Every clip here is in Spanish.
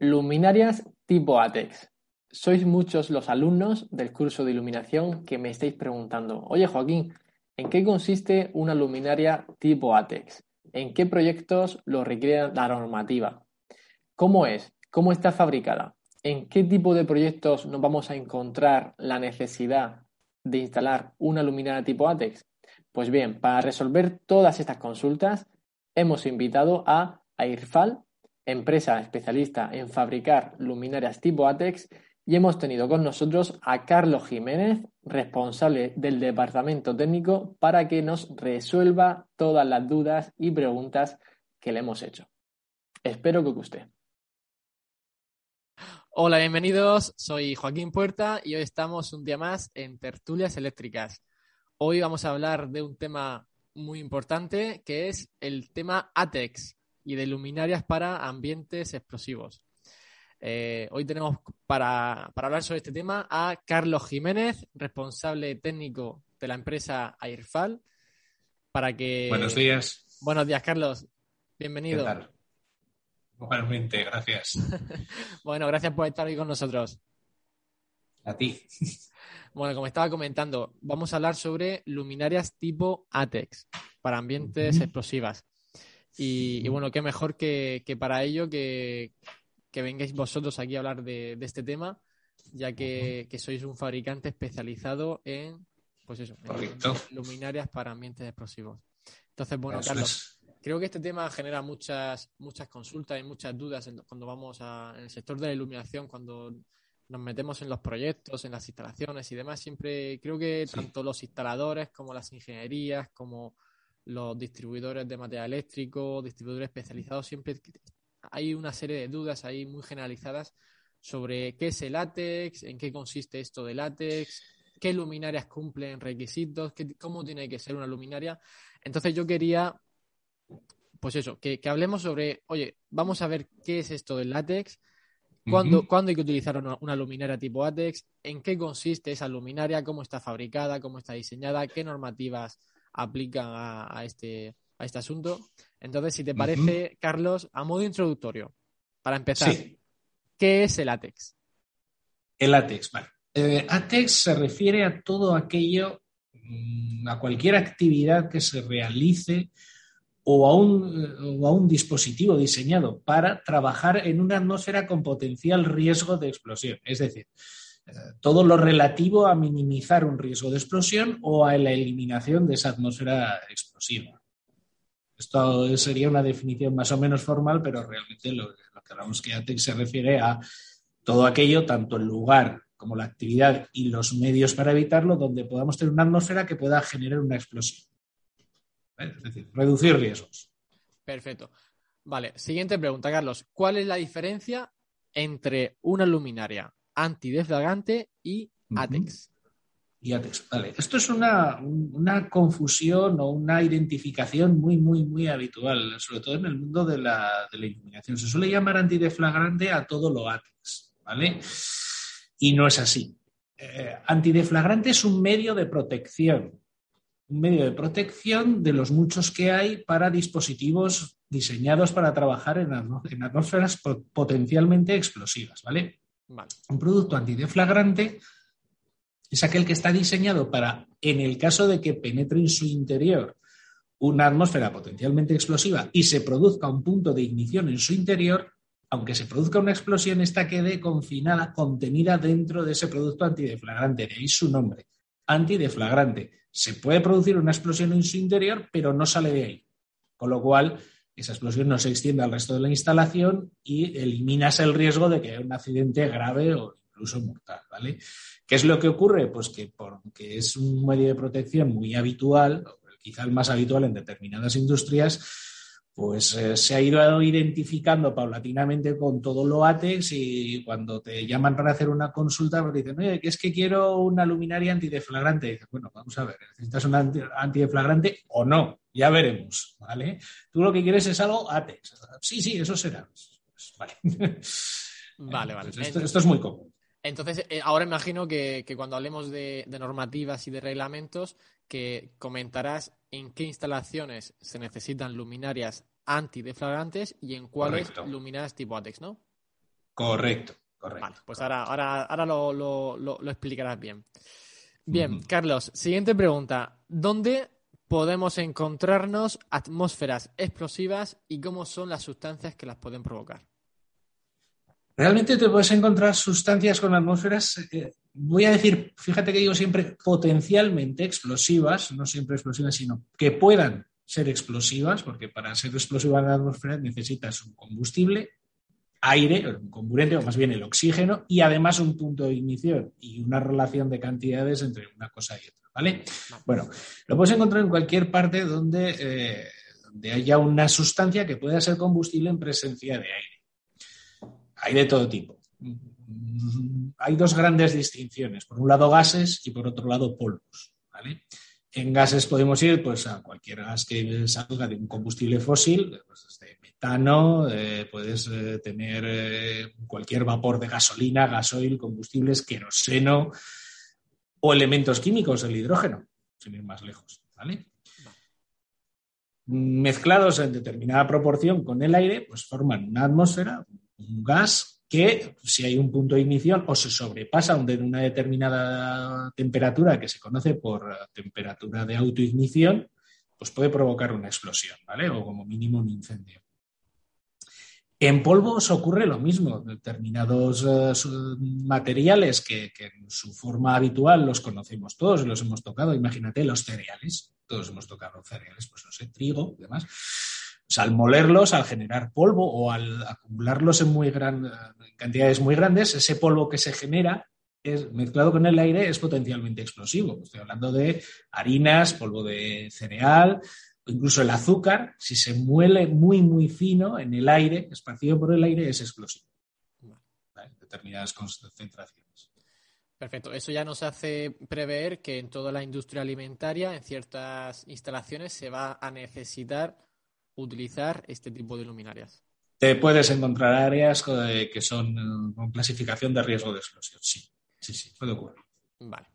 Luminarias tipo ATEX. Sois muchos los alumnos del curso de iluminación que me estáis preguntando, oye Joaquín, ¿en qué consiste una luminaria tipo ATEX? ¿En qué proyectos lo requiere la normativa? ¿Cómo es? ¿Cómo está fabricada? ¿En qué tipo de proyectos nos vamos a encontrar la necesidad de instalar una luminaria tipo ATEX? Pues bien, para resolver todas estas consultas, hemos invitado a AIRFAL, empresa especialista en fabricar luminarias tipo ATEX, y hemos tenido con nosotros a Carlos Jiménez, responsable del departamento técnico, para que nos resuelva todas las dudas y preguntas que le hemos hecho. Espero que guste. Hola, bienvenidos. Soy Joaquín Puerta y hoy estamos un día más en Tertulias Eléctricas. Hoy vamos a hablar de un tema muy importante que es el tema ATEX y de luminarias para ambientes explosivos. Eh, hoy tenemos para, hablar sobre este tema a Carlos Jiménez, responsable técnico de la empresa Airfal. Para que... Buenos días. Buenos días, Carlos. Bienvenido. ¿Qué tal? Igualmente, gracias. bueno, gracias por estar hoy con nosotros. A ti. Bueno, como estaba comentando, vamos a hablar sobre luminarias tipo ATEX para ambientes explosivas. Y, bueno, qué mejor que, para ello que, que, vengáis vosotros aquí a hablar de, de este tema, ya que, que, sois un fabricante especializado en, pues eso, luminarias para ambientes explosivos. Entonces, bueno, Carlos, creo que este tema genera muchas, muchas consultas y muchas dudas cuando vamos a, en el sector de la iluminación, cuando nos metemos en los proyectos, en las instalaciones y demás. Siempre creo que tanto los instaladores como las ingenierías, como los distribuidores de material eléctrico, distribuidores especializados, siempre hay una serie de dudas ahí muy generalizadas sobre qué es el látex, en qué consiste esto de látex, qué luminarias cumplen requisitos, cómo tiene que ser una luminaria. Entonces yo quería, pues eso, que, hablemos sobre, oye, vamos a ver qué es esto del látex, ¿Cuándo, hay que utilizar una, luminaria tipo látex? ¿En qué consiste esa luminaria? ¿Cómo está fabricada? ¿Cómo está diseñada? ¿Qué normativas aplican a, este, a este asunto. Entonces, si te parece, Carlos, a modo introductorio, para empezar, ¿qué es el ATEX? El ATEX, vale. Eh, ATEX se refiere a todo aquello, mm, a cualquier actividad que se realice o a, un, o a un dispositivo diseñado para trabajar en una atmósfera con potencial riesgo de explosión. Es decir, todo lo relativo a minimizar un riesgo de explosión o a la eliminación de esa atmósfera explosiva. Esto sería una definición más o menos formal, pero realmente lo, que hablamos que ATEX se refiere a todo aquello, tanto el lugar como la actividad y los medios para evitarlo, donde podamos tener una atmósfera que pueda generar una explosión. Es decir, reducir riesgos. Perfecto. Vale, siguiente pregunta, Carlos. ¿Cuál es la diferencia entre una luminaria antideflagrante y ATEX. Y ATEX, vale. Esto es una, confusión o una identificación muy, muy, muy habitual, sobre todo en el mundo de la, iluminación. Se suele llamar antideflagrante a todo lo ATEX, ¿vale? Y no es así. Eh, antideflagrante es un medio de protección, un medio de protección de los muchos que hay para dispositivos diseñados para trabajar en, en atmósferas potencialmente explosivas, ¿vale? Un producto antideflagrante es aquel que está diseñado para, en el caso de que penetre en su interior una atmósfera potencialmente explosiva y se produzca un punto de ignición en su interior, aunque se produzca una explosión, esta quede confinada, contenida dentro de ese producto antideflagrante. De ahí su nombre, antideflagrante. Se puede producir una explosión en su interior, pero no sale de ahí. Con lo cual, esa explosión no se extiende al resto de la instalación y eliminas el riesgo de que haya un accidente grave o incluso mortal, ¿vale? ¿Qué es lo que ocurre? Pues que porque es un medio de protección muy habitual, quizá el más habitual en determinadas industrias, pues eh, se ha ido identificando paulatinamente con todo lo ATEX y cuando te llaman para hacer una consulta, pues dicen, oye, que es que quiero una luminaria antideflagrante. Y dices, bueno, vamos a ver, ¿necesitas una antideflagrante o no? Ya veremos, ¿vale? Tú lo que quieres es algo ATEX. Sí, sí, eso será. Pues, vale. Vale, vale. esto, es muy común. Entonces, eh, ahora imagino que, cuando hablemos de, normativas y de reglamentos, que comentarás en qué instalaciones se necesitan luminarias antideflagrantes y en cuáles Correcto. luminarias tipo ATEX, ¿no? Correcto, correcto. Vale, pues ahora, ahora, ahora lo, lo- lo- lo explicarás bien. Bien. Carlos, siguiente pregunta. ¿Dónde podemos encontrarnos atmósferas explosivas y cómo son las sustancias que las pueden provocar? Realmente te puedes encontrar sustancias con atmósferas, eh, voy a decir, fíjate que digo siempre potencialmente explosivas, no siempre explosivas, sino que puedan ser explosivas, porque para ser explosiva en la atmósfera necesitas un combustible, aire, un comburente, o más bien el oxígeno, y además un punto de ignición y una relación de cantidades entre una cosa y otra, ¿vale? Bueno, lo puedes encontrar en cualquier parte donde, eh, donde haya una sustancia que pueda ser combustible en presencia de aire. Hay de todo tipo. Hay dos grandes distinciones. Por un lado gases y por otro lado polvos. En gases podemos ir pues, a cualquier gas que salga de un combustible fósil, pues, desde metano, eh, puedes eh, tener eh, cualquier vapor de gasolina, gasoil, combustibles, queroseno o elementos químicos, el hidrógeno, sin ir más lejos. Mezclados en determinada proporción con el aire, pues forman una atmósfera, un gas que si hay un punto de ignición o se sobrepasa de una determinada temperatura que se conoce por eh, temperatura de autoignición, pues puede provocar una explosión, ¿vale? O como mínimo un incendio. En polvos ocurre lo mismo. Determinados eh, materiales que, que en su forma habitual los conocemos todos, los hemos tocado. Imagínate los cereales. Todos hemos tocado cereales, pues no sé, trigo y demás. Al molerlos, al generar polvo o al acumularlos en muy gran, cantidades muy grandes, ese polvo que se genera es, mezclado con el aire es potencialmente explosivo. Estoy hablando de harinas, polvo de cereal, incluso el azúcar, si se muele muy, muy fino en el aire, esparcido por el aire, es explosivo. Determinadas concentraciones. Perfecto. Eso ya nos hace prever que en toda la industria alimentaria, en ciertas instalaciones, se va a necesitar utilizar este tipo de luminarias. Te puedes encontrar áreas eh, que son eh, con clasificación de riesgo de explosión. Sí, sí, sí, puede ocurrir. Vale.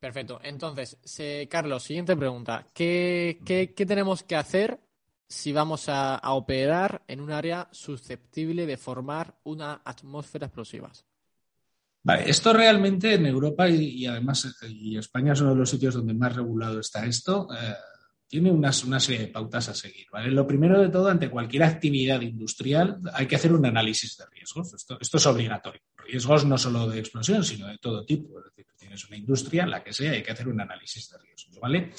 Perfecto. Entonces, Carlos, siguiente pregunta. ¿Qué, qué- qué tenemos que hacer si vamos a, a operar en un área susceptible de formar una atmósfera explosiva? Vale, esto realmente en Europa y, y además eh, y España es uno de los sitios donde más regulado está esto. eh, tiene unas, una serie de pautas a seguir. ¿vale? Lo primero de todo, ante cualquier actividad industrial hay que hacer un análisis de riesgos. Esto, esto es obligatorio. Riesgos no solo de explosión, sino de todo tipo. Es decir, tienes una industria, la que sea, hay que hacer un análisis de riesgos. ¿vale?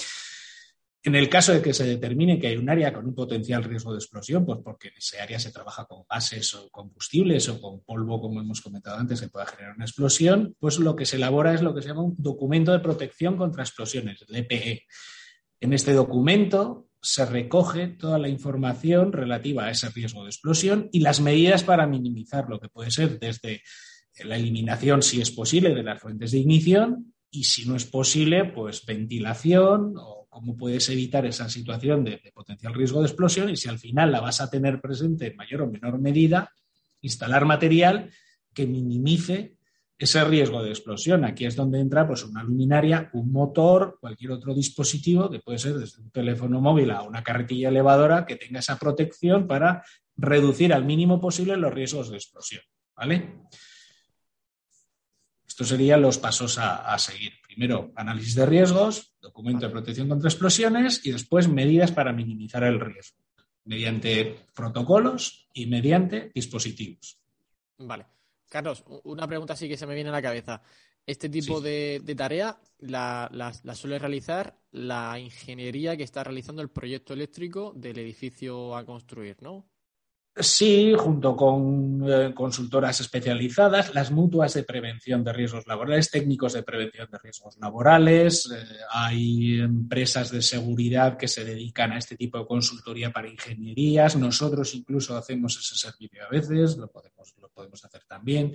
En el caso de que se determine que hay un área con un potencial riesgo de explosión, pues porque en ese área se trabaja con gases o combustibles o con polvo, como hemos comentado antes, que pueda generar una explosión, pues lo que se elabora es lo que se llama un documento de protección contra explosiones, el DPE. En este documento se recoge toda la información relativa a ese riesgo de explosión y las medidas para minimizar lo que puede ser desde la eliminación, si es posible, de las fuentes de ignición y si no es posible, pues ventilación o cómo puedes evitar esa situación de, de, potencial riesgo de explosión y si al final la vas a tener presente en mayor o menor medida, instalar material que minimice ese riesgo de explosión. Aquí es donde entra pues, una luminaria, un motor, cualquier otro dispositivo, que puede ser desde un teléfono móvil a una carretilla elevadora, que tenga esa protección para reducir al mínimo posible los riesgos de explosión. ¿Vale? Estos serían los pasos a, a, seguir. Primero, análisis de riesgos, documento de protección contra explosiones y después medidas para minimizar el riesgo, mediante protocolos y mediante dispositivos. Vale. Carlos, una pregunta sí que se me viene a la cabeza. Este tipo sí. de, de, tarea la, la, la, suele realizar la ingeniería que está realizando el proyecto eléctrico del edificio a construir, ¿no? Sí, junto con eh, consultoras especializadas, las mutuas de prevención de riesgos laborales, técnicos de prevención de riesgos laborales, eh, hay empresas de seguridad que se dedican a este tipo de consultoría para ingenierías, nosotros incluso hacemos ese servicio a veces, lo podemos, hacer también,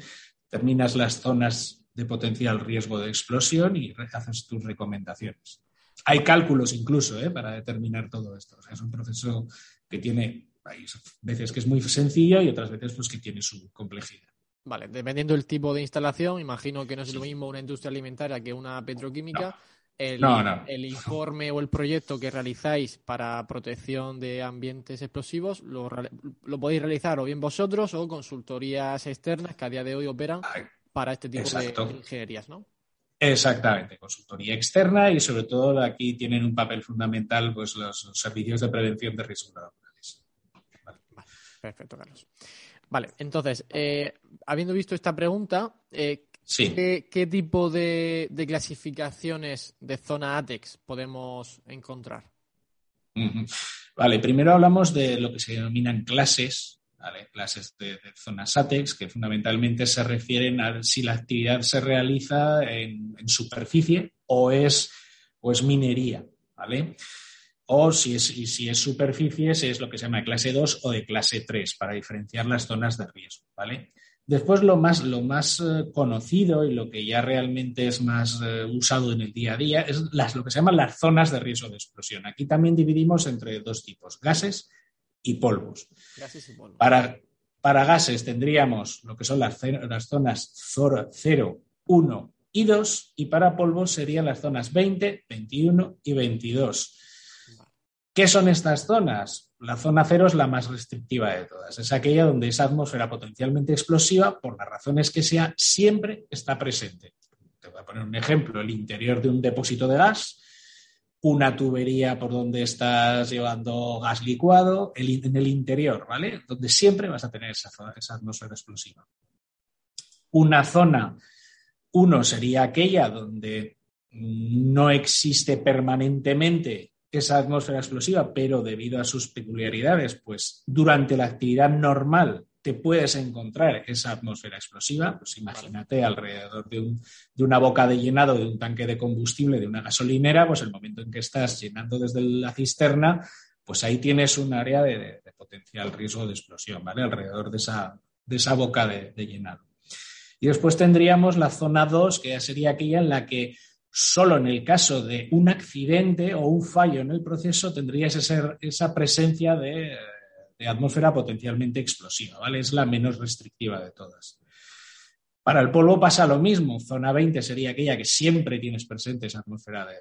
terminas las zonas de potencial riesgo de explosión y haces tus recomendaciones. Hay cálculos incluso ¿eh? para determinar todo esto, es un proceso que tiene hay veces que es muy sencillo y otras veces pues que tiene su complejidad. Vale, dependiendo del tipo de instalación, imagino que no es lo mismo una industria alimentaria que una petroquímica. el, No, no. el informe o el proyecto que realizáis para protección de ambientes explosivos lo, podéis realizar o bien vosotros o consultorías externas que a día de hoy operan para este tipo de ingenierías, ¿no? Exactamente, consultoría externa y sobre todo aquí tienen un papel fundamental pues los servicios de prevención de riesgos. Perfecto, Carlos. Vale, entonces, eh, habiendo visto esta pregunta, eh, Sí. ¿qué, qué tipo de, de clasificaciones de zona ATEX podemos encontrar? Vale, primero hablamos de lo que se denominan clases, ¿vale? clases de, de zonas ATEX, que fundamentalmente se refieren a si la actividad se realiza en, en superficie o es, o es minería, ¿vale? O si es, y si es superficie, si es lo que se llama de clase 2 o de clase 3, para diferenciar las zonas de riesgo, ¿vale? Después lo más, lo más eh, conocido y lo que ya realmente es más eh, usado en el día a día es las, lo que se llaman las zonas de riesgo de explosión. Aquí también dividimos entre dos tipos, gases y polvos. Gases y polvo. Para, para gases tendríamos lo que son las, las zonas 0, 1 y 2 y para polvos serían las zonas 20, 21 y 22. ¿Qué son estas zonas? La zona cero es la más restrictiva de todas. Es aquella donde esa atmósfera potencialmente explosiva, por las razones que sea, siempre está presente. Te voy a poner un ejemplo, el interior de un depósito de gas, una tubería por donde estás llevando gas licuado, el en el interior, ¿vale? Donde siempre vas a tener esa, esa atmósfera explosiva. Una zona uno sería aquella donde no existe permanentemente esa atmósfera explosiva, pero debido a sus peculiaridades, pues durante la actividad normal te puedes encontrar esa atmósfera explosiva. Pues imagínate alrededor de, un, de una boca de llenado de un tanque de combustible de una gasolinera, pues el momento en que estás llenando desde la cisterna, pues ahí tienes un área de, potencial riesgo de explosión, ¿vale? Alrededor de esa, de esa boca de, de llenado. Y después tendríamos la zona 2, que ya sería aquella en la que solo en el caso de un accidente o un fallo en el proceso tendrías ese- esa presencia de, atmósfera potencialmente explosiva, ¿vale? Es la menos restrictiva de todas. Para el polvo pasa lo mismo. Zona 20 sería aquella que siempre tienes presente esa atmósfera de-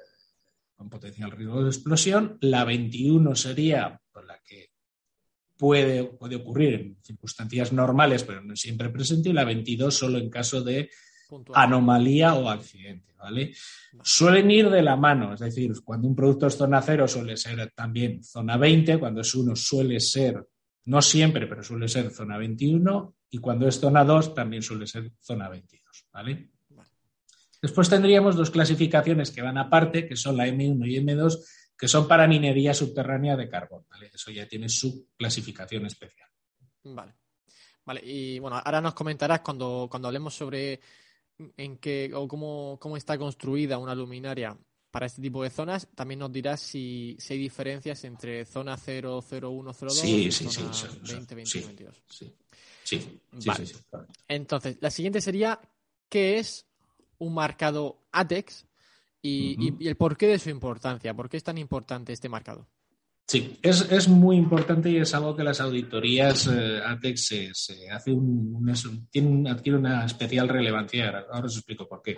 con potencial riesgo de explosión. La 21 sería la que puede, puede ocurrir en circunstancias normales, pero no siempre presente. Y la 22 solo en caso de Puntual. anomalía o accidente, ¿vale? Suelen ir de la mano, es decir, cuando un producto es zona cero suele ser también zona 20, cuando es uno suele ser, no siempre, pero suele ser zona 21 y cuando es zona 2 también suele ser zona 22, ¿vale? Vale. Después tendríamos dos clasificaciones que van aparte, que son la M1 y M2, que son para minería subterránea de carbón, ¿vale? Eso ya tiene su clasificación especial. Vale. Vale, y bueno, ahora nos comentarás cuando, cuando hablemos sobre en qué o cómo, cómo está construida una luminaria para este tipo de zonas, también nos dirás si, si hay diferencias entre zona 0, 0, 1, 0, 2 Sí, y sí, zona eso- eso, 20, 20, sí. 22. Sí, Vale. Entonces, la siguiente sería, ¿qué es un marcado ATEX y, y- y el porqué de su importancia? ¿Por qué es tan importante este marcado? Sí, es, es muy importante y es algo que las auditorías eh, ATEX se, hace un, tiene adquiere una especial relevancia. Ahora, os explico por qué.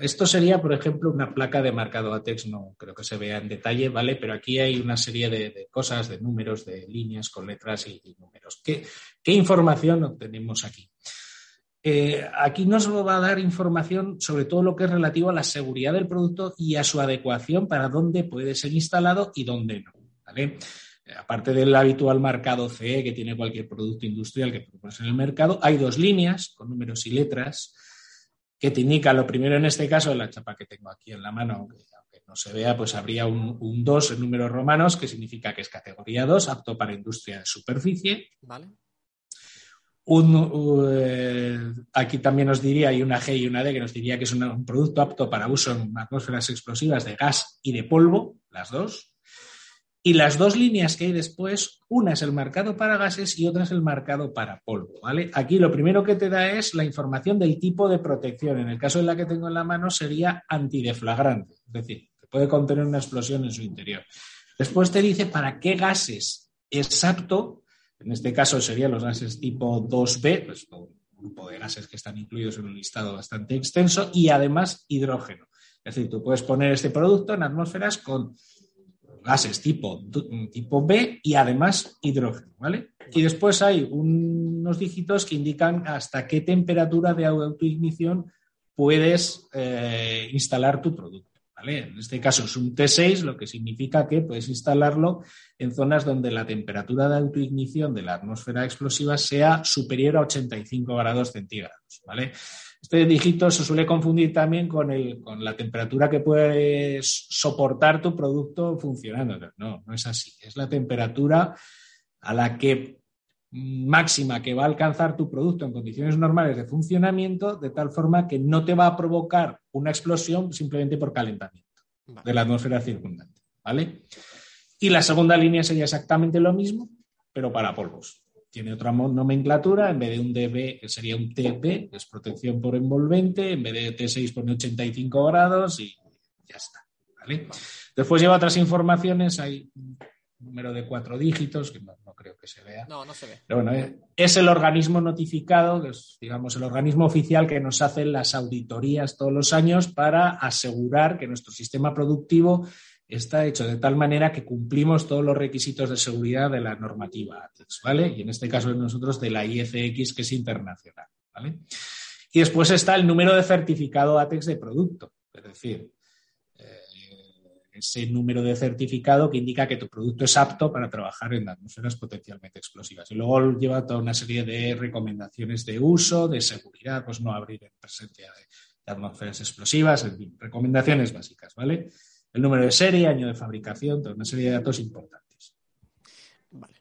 Esto sería, por ejemplo, una placa de marcado ATEX, no creo que se vea en detalle, ¿vale? Pero aquí hay una serie de, cosas, de números, de líneas con letras y, y números. ¿Qué, qué información obtenemos aquí? Eh, aquí nos va a dar información sobre todo lo que es relativo a la seguridad del producto y a su adecuación para dónde puede ser instalado y dónde no. ¿Vale? Eh, Aparte del habitual marcado CE que tiene cualquier producto industrial que propones en el mercado, hay dos líneas con números y letras que te indican, lo primero en este caso, la chapa que tengo aquí en la mano, aunque, aunque no se vea, pues habría un, un 2 en números romanos, que significa que es categoría 2, apto para industria de superficie. ¿Vale? Un, eh, aquí también nos diría, hay una G y una D que nos diría que es un producto apto para uso en atmósferas explosivas de gas y de polvo, las dos. Y las dos líneas que hay después, una es el marcado para gases y otra es el marcado para polvo, ¿vale? Aquí lo primero que te da es la información del tipo de protección. En el caso de la que tengo en la mano sería antideflagrante, es decir, que puede contener una explosión en su interior. Después te dice para qué gases es apto, en este caso serían los gases tipo 2B, pues un grupo de gases que están incluidos en un listado bastante extenso, y además hidrógeno. Es decir, tú puedes poner este producto en atmósferas con gases tipo, tipo B y además hidrógeno, ¿vale? Y después hay unos dígitos que indican hasta qué temperatura de autoignición puedes eh, instalar tu producto. ¿vale? En este caso es un T6, lo que significa que puedes instalarlo en zonas donde la temperatura de autoignición de la atmósfera explosiva sea superior a 85 grados centígrados. ¿vale? Este dígito se suele confundir también con, el, con la temperatura que puedes soportar tu producto funcionando. No, no es así. Es la temperatura a la que máxima que va a alcanzar tu producto en condiciones normales de funcionamiento, de tal forma que no te va a provocar una explosión simplemente por calentamiento de la atmósfera circundante. ¿vale? Y la segunda línea sería exactamente lo mismo, pero para polvos tiene otra nomenclatura, en vez de un DB sería un TB, que es protección por envolvente, en vez de T6 pone 85 grados y ya está. Después lleva otras informaciones, hay un número de cuatro dígitos, que no, creo que se vea. No, no se ve. Pero bueno, eh, es el organismo notificado, que es, digamos, el organismo oficial que nos hace las auditorías todos los años para asegurar que nuestro sistema productivo está hecho de tal manera que cumplimos todos los requisitos de seguridad de la normativa ATEX, ¿vale? Y en este caso de nosotros de la IECX, que es internacional, ¿vale? Y después está el número de certificado ATEX de producto, es decir, eh, ese número de certificado que indica que tu producto es apto para trabajar en atmósferas potencialmente explosivas. Y luego lleva toda una serie de recomendaciones de uso, de seguridad, pues no abrir en presencia de atmósferas explosivas, en fin, recomendaciones básicas, ¿vale? El número de serie, año de fabricación, toda una serie de datos importantes. Vale,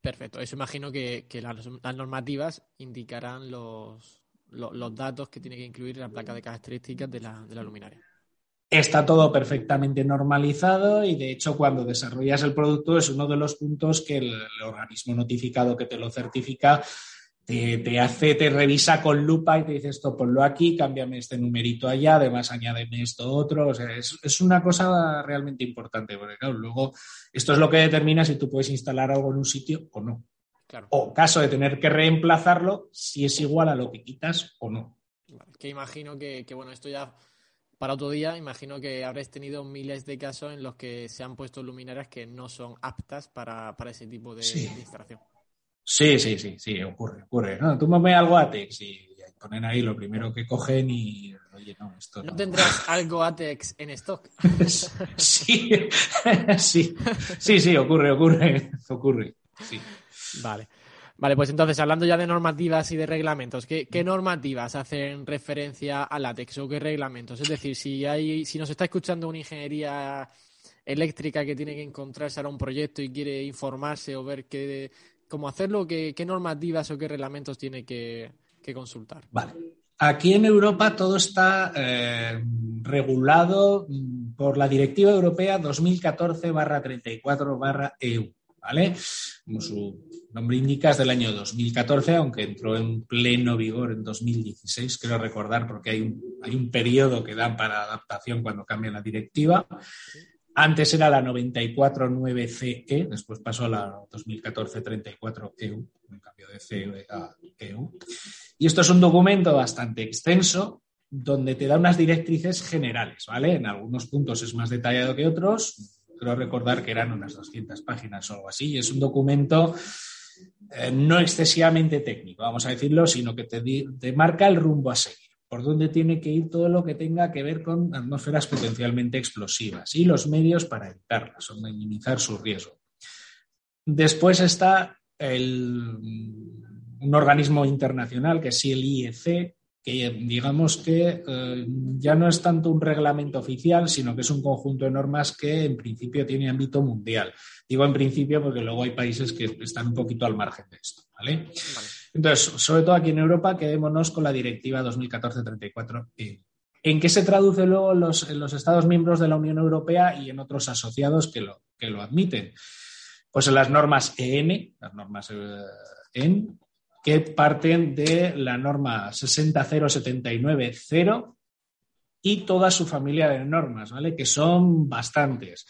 perfecto. Eso imagino que, las, normativas indicarán los, datos que tiene que incluir la placa de características de la, de la luminaria. Está todo perfectamente normalizado y de hecho cuando desarrollas el producto es uno de los puntos que el organismo notificado que te lo certifica te, hace, te revisa con lupa y te dice esto, ponlo aquí, cámbiame este numerito allá, además añádeme esto otro. O sea, es, una cosa realmente importante, porque claro, luego esto es lo que determina si tú puedes instalar algo en un sitio o no. O caso de tener que reemplazarlo, si es igual a lo que quitas o no. que imagino que, bueno, esto ya para otro día, imagino que habréis tenido miles de casos en los que se han puesto luminarias que no son aptas para, ese tipo de instalación. Sí, sí, sí, sí, ocurre, ocurre. No, tú me algo ATEX y ponen ahí lo primero que cogen y, oye, no, esto no. ¿No tendrás algo ATEX en stock? sí, sí, sí, sí, ocurre, ocurre, ocurre, sí. Vale. Vale, pues entonces, hablando ya de normativas y de reglamentos, ¿qué, normativas hacen referencia al látex o qué reglamentos? Es decir, si hay, si nos está escuchando una ingeniería eléctrica que tiene que encontrarse ahora un proyecto y quiere informarse o ver qué, cómo hacerlo, qué, normativas o qué reglamentos tiene que, consultar. Vale. Aquí en Europa todo está eh, regulado mm, por la Directiva Europea 2014-34-EU. ¿Vale? Como su nombre indica, es del año 2014, aunque entró en pleno vigor en 2016, quiero recordar, porque hay un, hay un periodo que dan para adaptación cuando cambia la directiva. Antes era la 94.9CE, después pasó a la 2014-34EU, un cambio de CE a EU. Y esto es un documento bastante extenso donde te da unas directrices generales, ¿vale? En algunos puntos es más detallado que otros. Creo recordar que eran unas 200 páginas o algo así. Y es un documento eh, no excesivamente técnico, vamos a decirlo, sino que te marca el rumbo a seguir por dónde tiene que ir todo lo que tenga que ver con atmósferas potencialmente explosivas y los medios para evitarlas o minimizar su riesgo. Después está un organismo internacional que es el IEC, que digamos que eh, ya no es tanto un reglamento oficial, sino que es un conjunto de normas que en principio tiene ámbito mundial. Digo en principio porque luego hay países que están un poquito al margen de esto. ¿vale? Entonces, sobre todo aquí en Europa, quedémonos con la Directiva 2014-34. ¿En qué se traduce luego en los, los, Estados miembros de la Unión Europea y en otros asociados que lo, que lo admiten? Pues en las normas EN, las normas eh, EN, que parten de la norma 60079-0 y toda su familia de normas, ¿vale? Que son bastantes.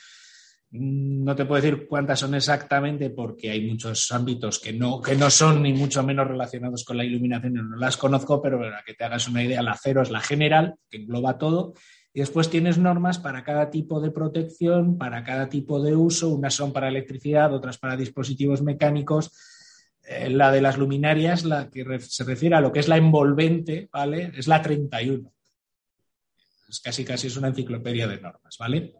No te puedo decir cuántas son exactamente porque hay muchos ámbitos que no, que no son ni mucho menos relacionados con la iluminación, no las conozco, pero para que te hagas una idea, la cero es la general, que engloba todo, Y después tienes normas para cada tipo de protección, para cada tipo de uso. Unas son para electricidad, otras para dispositivos mecánicos. Eh, la de las luminarias, la que se refiere a lo que es la envolvente, ¿vale? Es la 31. Es casi casi es una enciclopedia de normas, ¿vale?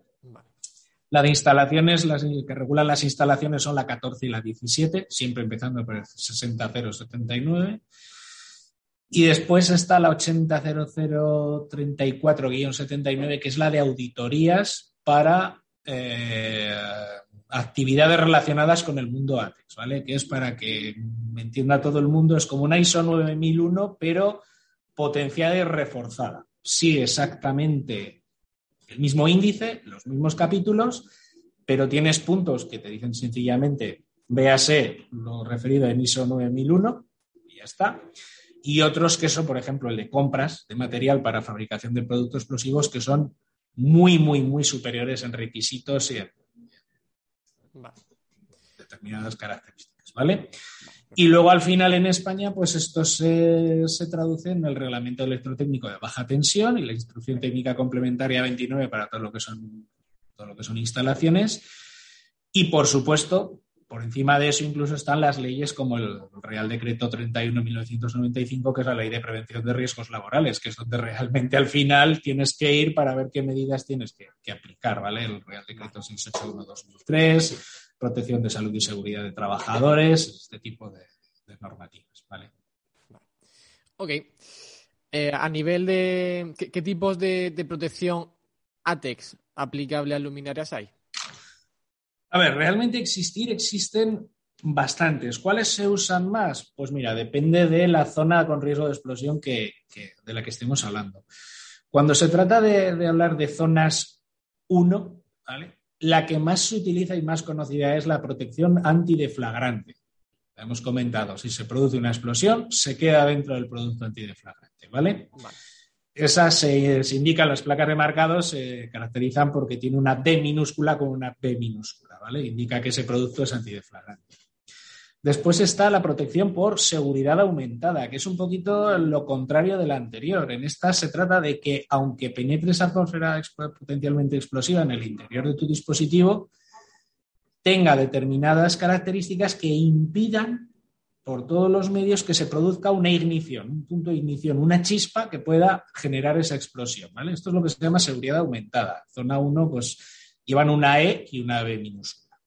La de instalaciones, las que regulan las instalaciones son la 14 y la 17, siempre empezando por el 60079. Y después está la 800034-79, que es la de auditorías para eh, actividades relacionadas con el mundo ATEX, ¿vale? Que es para que me entienda todo el mundo, es como una ISO 9001, pero potenciada y reforzada. Sí, exactamente el mismo índice, los mismos capítulos, pero tienes puntos que te dicen sencillamente, véase lo referido en ISO 9001 y ya está y otros que son, por ejemplo, el de compras de material para fabricación de productos explosivos que son muy, muy, muy superiores en requisitos y en determinadas características, ¿vale? Y luego al final en España, pues esto se, traduce en el reglamento electrotécnico de baja tensión y la instrucción técnica complementaria 29 para todo lo que son, todo lo que son instalaciones. Y por supuesto, por encima de eso incluso están las leyes como el Real Decreto 31-1995, que es la ley de prevención de riesgos laborales, que es donde realmente al final tienes que ir para ver qué medidas tienes que, aplicar, ¿vale? El Real Decreto 681-2003, protección de salud y seguridad de trabajadores, este tipo de, normativas, ¿vale? Ok. Eh, a nivel de... ¿qué, tipos de, de protección ATEX aplicable a luminarias hay? A ver, realmente existir existen bastantes. ¿Cuáles se usan más? Pues mira, depende de la zona con riesgo de explosión que, de la que estemos hablando. Cuando se trata de, hablar de zonas 1, la que más se utiliza y más conocida es la protección antideflagrante. hemos comentado, si se produce una explosión, se queda dentro del producto antideflagrante, ¿vale? vale esas se, indican las placas de marcado, se caracterizan porque tiene una D minúscula con una P minúscula, ¿vale? Indica que ese producto es antideflagrante. Después está la protección por seguridad aumentada, que es un poquito lo contrario de la anterior. En esta se trata de que, aunque penetre esa atmósfera potencialmente explosiva en el interior de tu dispositivo, tenga determinadas características que impidan por todos los medios que se produzca una ignición, un punto de ignición, una chispa que pueda generar esa explosión. ¿vale? Esto es lo que se llama seguridad aumentada. Zona 1, pues llevan una E y una B minúscula.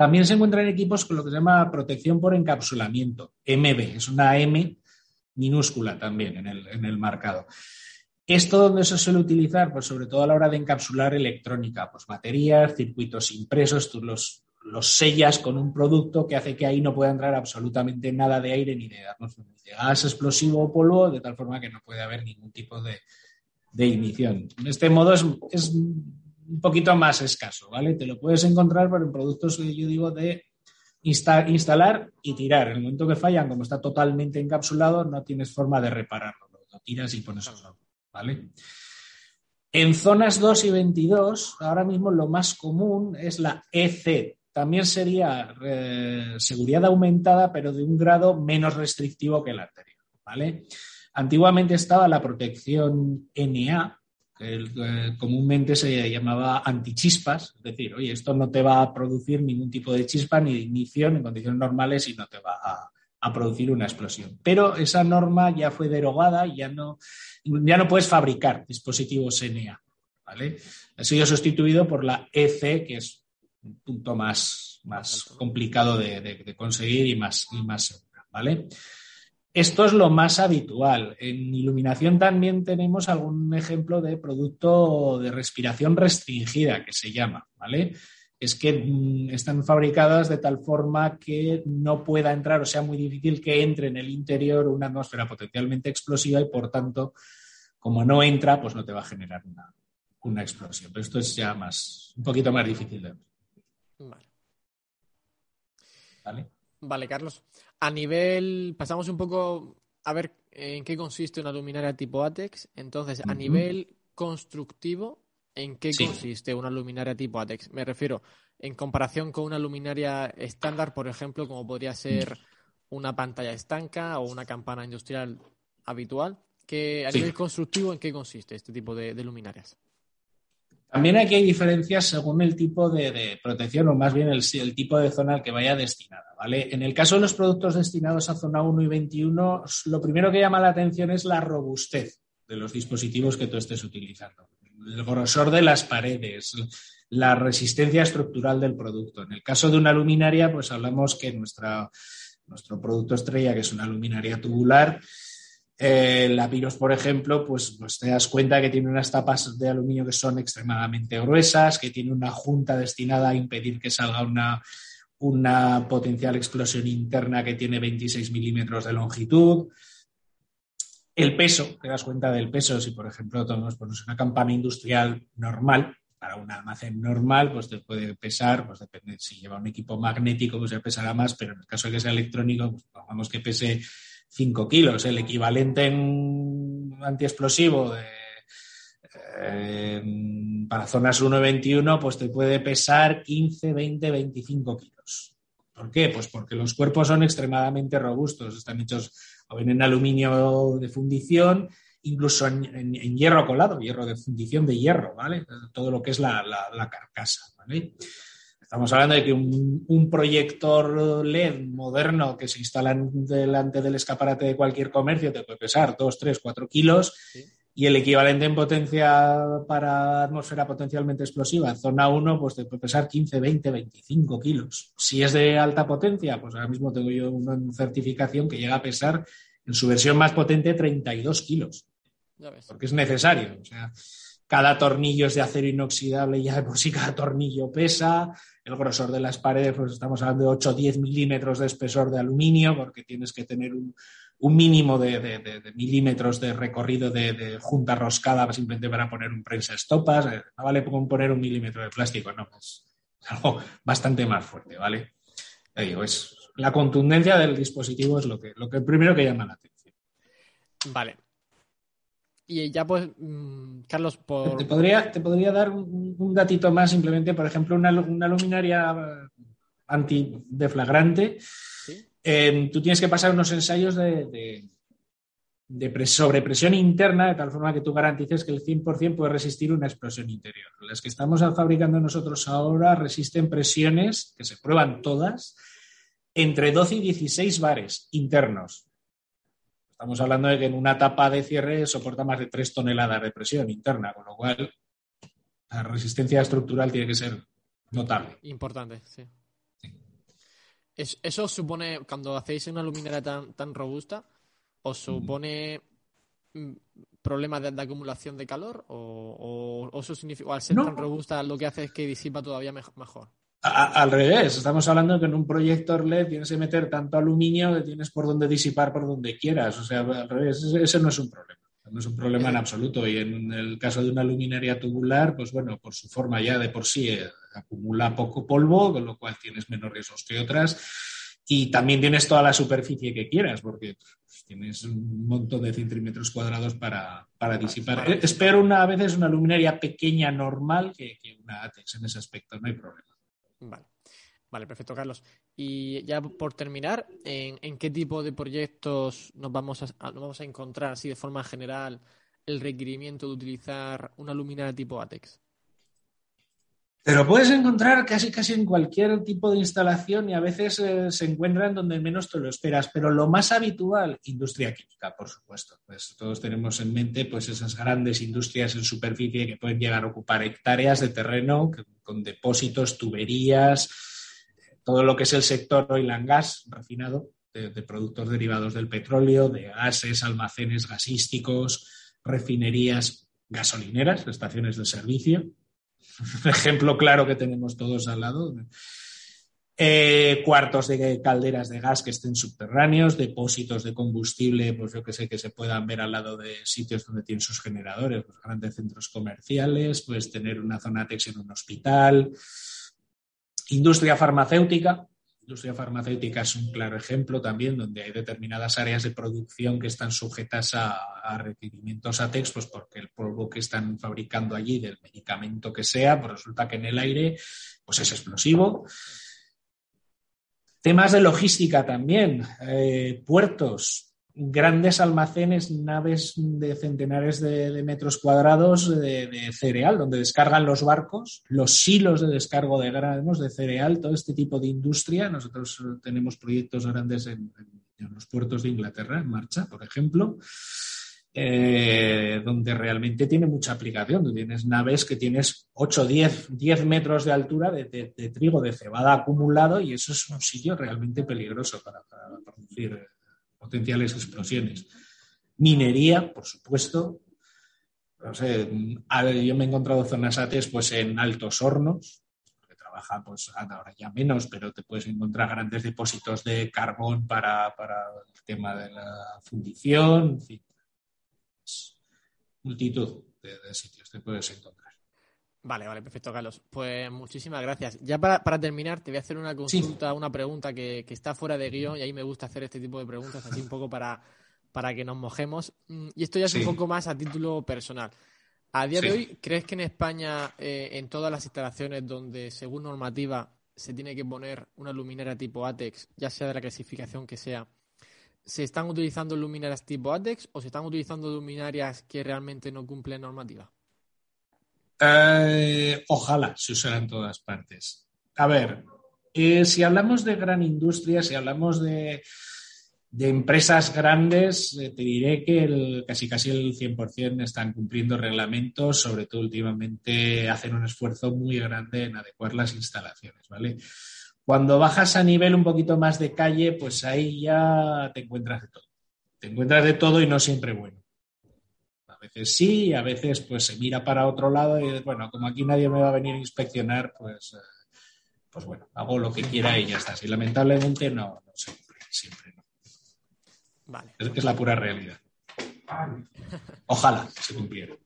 También se encuentran equipos con lo que se llama protección por encapsulamiento, MB, es una M minúscula también en el, en el marcado. ¿Esto donde se suele utilizar? Pues sobre todo a la hora de encapsular electrónica, pues baterías, circuitos impresos, tú los, los sellas con un producto que hace que ahí no pueda entrar absolutamente nada de aire ni de gas explosivo o polvo, de tal forma que no puede haber ningún tipo de, ignición. En este modo es, un poquito más escaso, ¿vale? Te lo puedes encontrar por en productos que yo digo de instalar y tirar. En el momento que fallan, como está totalmente encapsulado, no tienes forma de repararlo. Lo tiras y pones otro, ¿vale? En zonas 2 y 22, ahora mismo lo más común es la EC, también sería eh, seguridad aumentada, pero de un grado menos restrictivo que el anterior. ¿vale? Antiguamente estaba la protección NA, que eh, comúnmente se llamaba antichispas, es decir, oye, esto no te va a producir ningún tipo de chispa ni de ignición en condiciones normales y no te va a, producir una explosión. Pero esa norma ya fue derogada y ya no, ya no puedes fabricar dispositivos NA. ¿vale? Ha sido sustituido por la EC, que es un punto más, más complicado de, conseguir y más, y más seguro, ¿vale? Esto es lo más habitual. En iluminación también tenemos algún ejemplo de producto de respiración restringida, que se llama, ¿vale? Es que mm, están fabricadas de tal forma que no pueda entrar o sea muy difícil que entre en el interior una atmósfera potencialmente explosiva y por tanto, como no entra, pues no te va a generar una, una explosión. Pero esto es ya más, un poquito más difícil de ver. Vale. Vale. Carlos. A nivel, pasamos un poco a ver en qué consiste una luminaria tipo ATEX. Entonces, a nivel constructivo, ¿en qué consiste una luminaria tipo ATEX? Me refiero en comparación con una luminaria estándar, por ejemplo, como podría ser una pantalla estanca o una campana industrial habitual. que a nivel constructivo, ¿en qué consiste este tipo de, luminarias? También aquí hay diferencias según el tipo de, protección o más bien el, tipo de zona al que vaya destinada. ¿vale? En el caso de los productos destinados a zona 1 y 21, lo primero que llama la atención es la robustez de los dispositivos que tú estés utilizando. El grosor de las paredes, la resistencia estructural del producto. En el caso de una luminaria, pues hablamos que nuestra, nuestro producto estrella, que es una luminaria tubular, eh, la Piros, por ejemplo, pues, pues, te das cuenta que tiene unas tapas de aluminio que son extremadamente gruesas, que tiene una junta destinada a impedir que salga una, una potencial explosión interna que tiene 26 milímetros de longitud. El peso, te das cuenta del peso, si por ejemplo tomamos pues, una campana industrial normal, para un almacén normal, pues te puede pesar, pues depende, si lleva un equipo magnético, pues ya pesará más, pero en el caso de que sea electrónico, pues pongamos que pese 5 kilos. El equivalente en antiexplosivo de, eh, para zonas 1-21, pues te puede pesar 15, 20, 25 kilos. ¿Por qué? Pues porque los cuerpos son extremadamente robustos, están hechos o bien en aluminio de fundición, incluso en, hierro colado, hierro de fundición de hierro, ¿vale? Todo lo que es la, la carcasa, ¿vale? Estamos hablando de que un, proyector LED moderno que se instala delante del escaparate de cualquier comercio te puede pesar 2, 3, 4 kilos y el equivalente en potencia para atmósfera potencialmente explosiva, zona 1, pues te puede pesar 15, 20, 25 kilos. Si es de alta potencia, pues ahora mismo tengo yo una certificación que llega a pesar en su versión más potente 32 kilos. Porque es necesario. O sea, cada tornillo es de acero inoxidable y ya de por sí cada tornillo pesa, el grosor de las paredes, pues estamos hablando de 8 o 10 milímetros de espesor de aluminio, porque tienes que tener un, mínimo de, milímetros de recorrido de, junta roscada simplemente para poner un prensa estopas. Eh, no vale poner un milímetro de plástico, no, es algo bastante más fuerte, ¿vale? digo, es, la contundencia del dispositivo es lo que, lo que primero que llama la atención. Vale. Y ya pues, mm, Carlos, por... Te podría, te podría dar un, datito más, simplemente, por ejemplo, una, luminaria antideflagrante. Em, tú tienes que pasar unos ensayos de, de, sobrepresión interna, de tal forma que tú garantices que el 100% puede resistir una explosión interior. Las que estamos fabricando nosotros ahora resisten presiones, que se prueban todas, entre 12 y 16 bares internos. Estamos hablando de que en una tapa de cierre soporta más de 3 toneladas de presión interna, con lo cual la resistencia estructural tiene que ser notable. Importante, sí. ¿Eso supone, cuando hacéis una luminaria tan, tan robusta, os supone mm, problemas de, acumulación de calor? ¿O, eso significa, al ser tan robusta, lo que hace es que disipa todavía mejor? Al revés, estamos hablando que en un proyector LED tienes que meter tanto aluminio que tienes por donde disipar por donde quieras. O sea, al revés, ese no es un problema. No es un problema en absoluto. Y en el caso de una luminaria tubular, pues bueno, por su forma ya de por sí eh, acumula poco polvo, con lo cual tienes menos riesgos que otras. Y también tienes toda la superficie que quieras, porque pues, tienes un montón de centímetros cuadrados para, disipar. Espero una, a veces una luminaria pequeña normal que, que una ATEX en ese aspecto, no hay problema. Vale. Vale, perfecto, Carlos. Y ya por terminar, ¿en, qué tipo de proyectos nos vamos, a, nos vamos a encontrar, así de forma general, el requerimiento de utilizar una luminaria tipo ATEX? Te lo puedes encontrar casi casi en cualquier tipo de instalación y a veces eh, se encuentran donde menos te lo esperas, pero lo más habitual, industria química, por supuesto. Pues todos tenemos en mente pues esas grandes industrias en superficie que pueden llegar a ocupar hectáreas de terreno con depósitos, tuberías, todo lo que es el sector oil and gas refinado de, de productos derivados del petróleo, de gases, almacenes gasísticos, refinerías gasolineras, estaciones de servicio ejemplo claro que tenemos todos al lado. Eh, cuartos de calderas de gas que estén subterráneos, depósitos de combustible, pues yo que sé, que se puedan ver al lado de sitios donde tienen sus generadores, grandes centros comerciales, pues tener una zona TEX en un hospital. Industria farmacéutica, industria farmacéutica es un claro ejemplo también, donde hay determinadas áreas de producción que están sujetas a, requerimientos ATEX, pues porque el polvo que están fabricando allí del medicamento que sea, pues resulta que en el aire pues es explosivo. Temas de logística también, eh, puertos, grandes almacenes, naves de centenares de, metros cuadrados de, cereal, donde descargan los barcos, los silos de descargo de granos de cereal, todo este tipo de industria. Nosotros tenemos proyectos grandes en, los puertos de Inglaterra en marcha, por ejemplo. Eh, donde realmente tiene mucha aplicación. Tú tienes naves que tienes 8, 10, 10 metros de altura de, trigo, de cebada acumulado y eso es un sitio realmente peligroso para producir potenciales explosiones. Minería, por supuesto. No sé, yo me he encontrado zonas ATES pues, en altos hornos, que trabaja pues, ahora ya menos, pero te puedes encontrar grandes depósitos de carbón para, el tema de la fundición, en fin. Multitud de, sitios te puedes encontrar. Vale, vale, perfecto, Carlos. Pues muchísimas gracias. Ya para, terminar, te voy a hacer una consulta, una pregunta que, está fuera de guion y ahí me gusta hacer este tipo de preguntas, así un poco para, para que nos mojemos. Mm, y esto ya es un poco más a título personal. A día de hoy, ¿crees que en España, eh, en todas las instalaciones donde, según normativa, se tiene que poner una luminaria tipo ATEX, ya sea de la clasificación que sea, ¿se están utilizando luminarias tipo ATEX o se están utilizando luminarias que realmente no cumplen normativa? Eh, ojalá se usara en todas partes. A ver, eh, si hablamos de gran industria, si hablamos de, empresas grandes, eh, te diré que casi casi el 100% están cumpliendo reglamentos, sobre todo últimamente hacen un esfuerzo muy grande en adecuar las instalaciones, ¿vale? Cuando bajas a nivel un poquito más de calle, pues ahí ya te encuentras de todo. Te encuentras de todo y no siempre bueno veces sí, a veces pues se mira para otro lado y bueno, como aquí nadie me va a venir a inspeccionar, pues, eh, pues bueno, hago lo que quiera y ya está. Si lamentablemente no, no se cumple, siempre no. Vale. Es, es la pura realidad. Ojalá se cumpliera.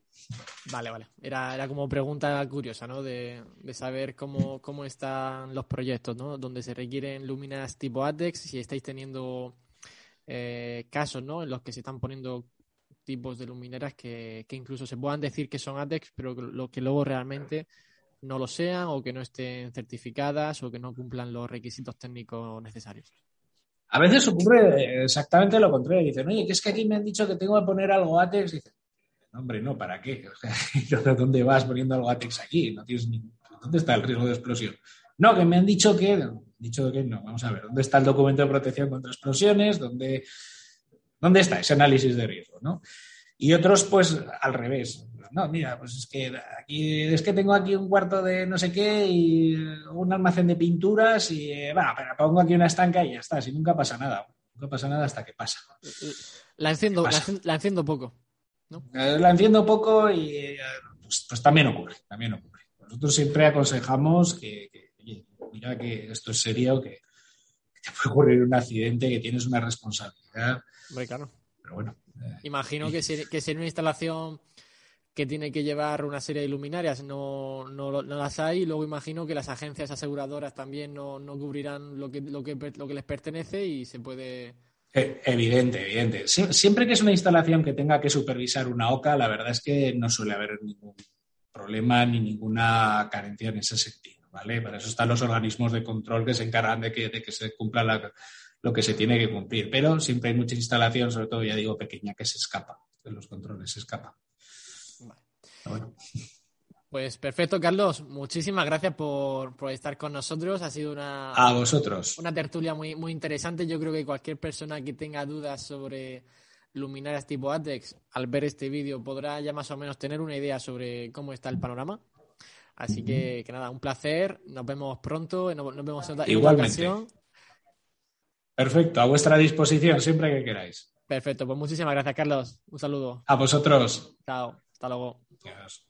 Vale, vale. Era, era como pregunta curiosa, ¿no? De, saber cómo, cómo están los proyectos, ¿no? Donde se requieren luminas tipo ATEX, si estáis teniendo eh, casos, ¿no? En los que se están poniendo tipos de luminarias que, incluso se puedan decir que son ATEX, pero lo que luego realmente no lo sean o que no estén certificadas o que no cumplan los requisitos técnicos necesarios. A veces ocurre exactamente lo contrario. Dicen, oye, que es que aquí me han dicho que tengo que poner algo ATEX. Dicen, hombre, no, ¿para qué? ¿Dónde vas poniendo algo ATEX aquí? No tienes ni... ¿Dónde está el riesgo de explosión? No, que me han dicho que... Dicho que no. Vamos a ver, ¿dónde está el documento de protección contra explosiones? ¿Dónde ¿Dónde está ese análisis de riesgo? ¿no? Y otros, pues, al revés. No, mira, pues es que aquí es que tengo aquí un cuarto de no sé qué y un almacén de pinturas y va, pero pongo aquí una estanca y ya está, si nunca pasa nada. Nunca pasa nada hasta que pasa. La enciendo, la, enciendo poco. Eh, la enciendo poco y eh, pues, pues, también ocurre, también ocurre. Nosotros siempre aconsejamos que, mira que esto es serio, que, que te puede ocurrir un accidente, que tienes una responsabilidad pero bueno. Eh, Imagino que si, que una instalación que tiene que llevar una serie de luminarias no, no, las hay. Luego imagino que las agencias aseguradoras también no, cubrirán lo que, lo, que, lo que les pertenece y se puede. E, evidente, evidente. siempre que es una instalación que tenga que supervisar una OCA, la verdad es que no suele haber ningún problema ni ninguna carencia en ese sentido. ¿vale? Para eso están los organismos de control que se encargan de que, de que se cumpla la, lo que se tiene que cumplir. Pero siempre hay mucha instalación, sobre todo, ya digo, pequeña, que se escapa de los controles, se escapa. Pues perfecto, Carlos. Muchísimas gracias por, estar con nosotros. Ha sido una, a vosotros. una tertulia muy, muy interesante. Yo creo que cualquier persona que tenga dudas sobre luminarias tipo ATEX, al ver este vídeo, podrá ya más o menos tener una idea sobre cómo está el panorama. Así que, nada, un placer. Nos vemos pronto. Nos, vemos en otra ocasión. Perfecto, a vuestra disposición siempre que queráis. Perfecto, pues muchísimas gracias, Carlos. Un saludo. A vosotros. Chao, hasta luego. Adiós.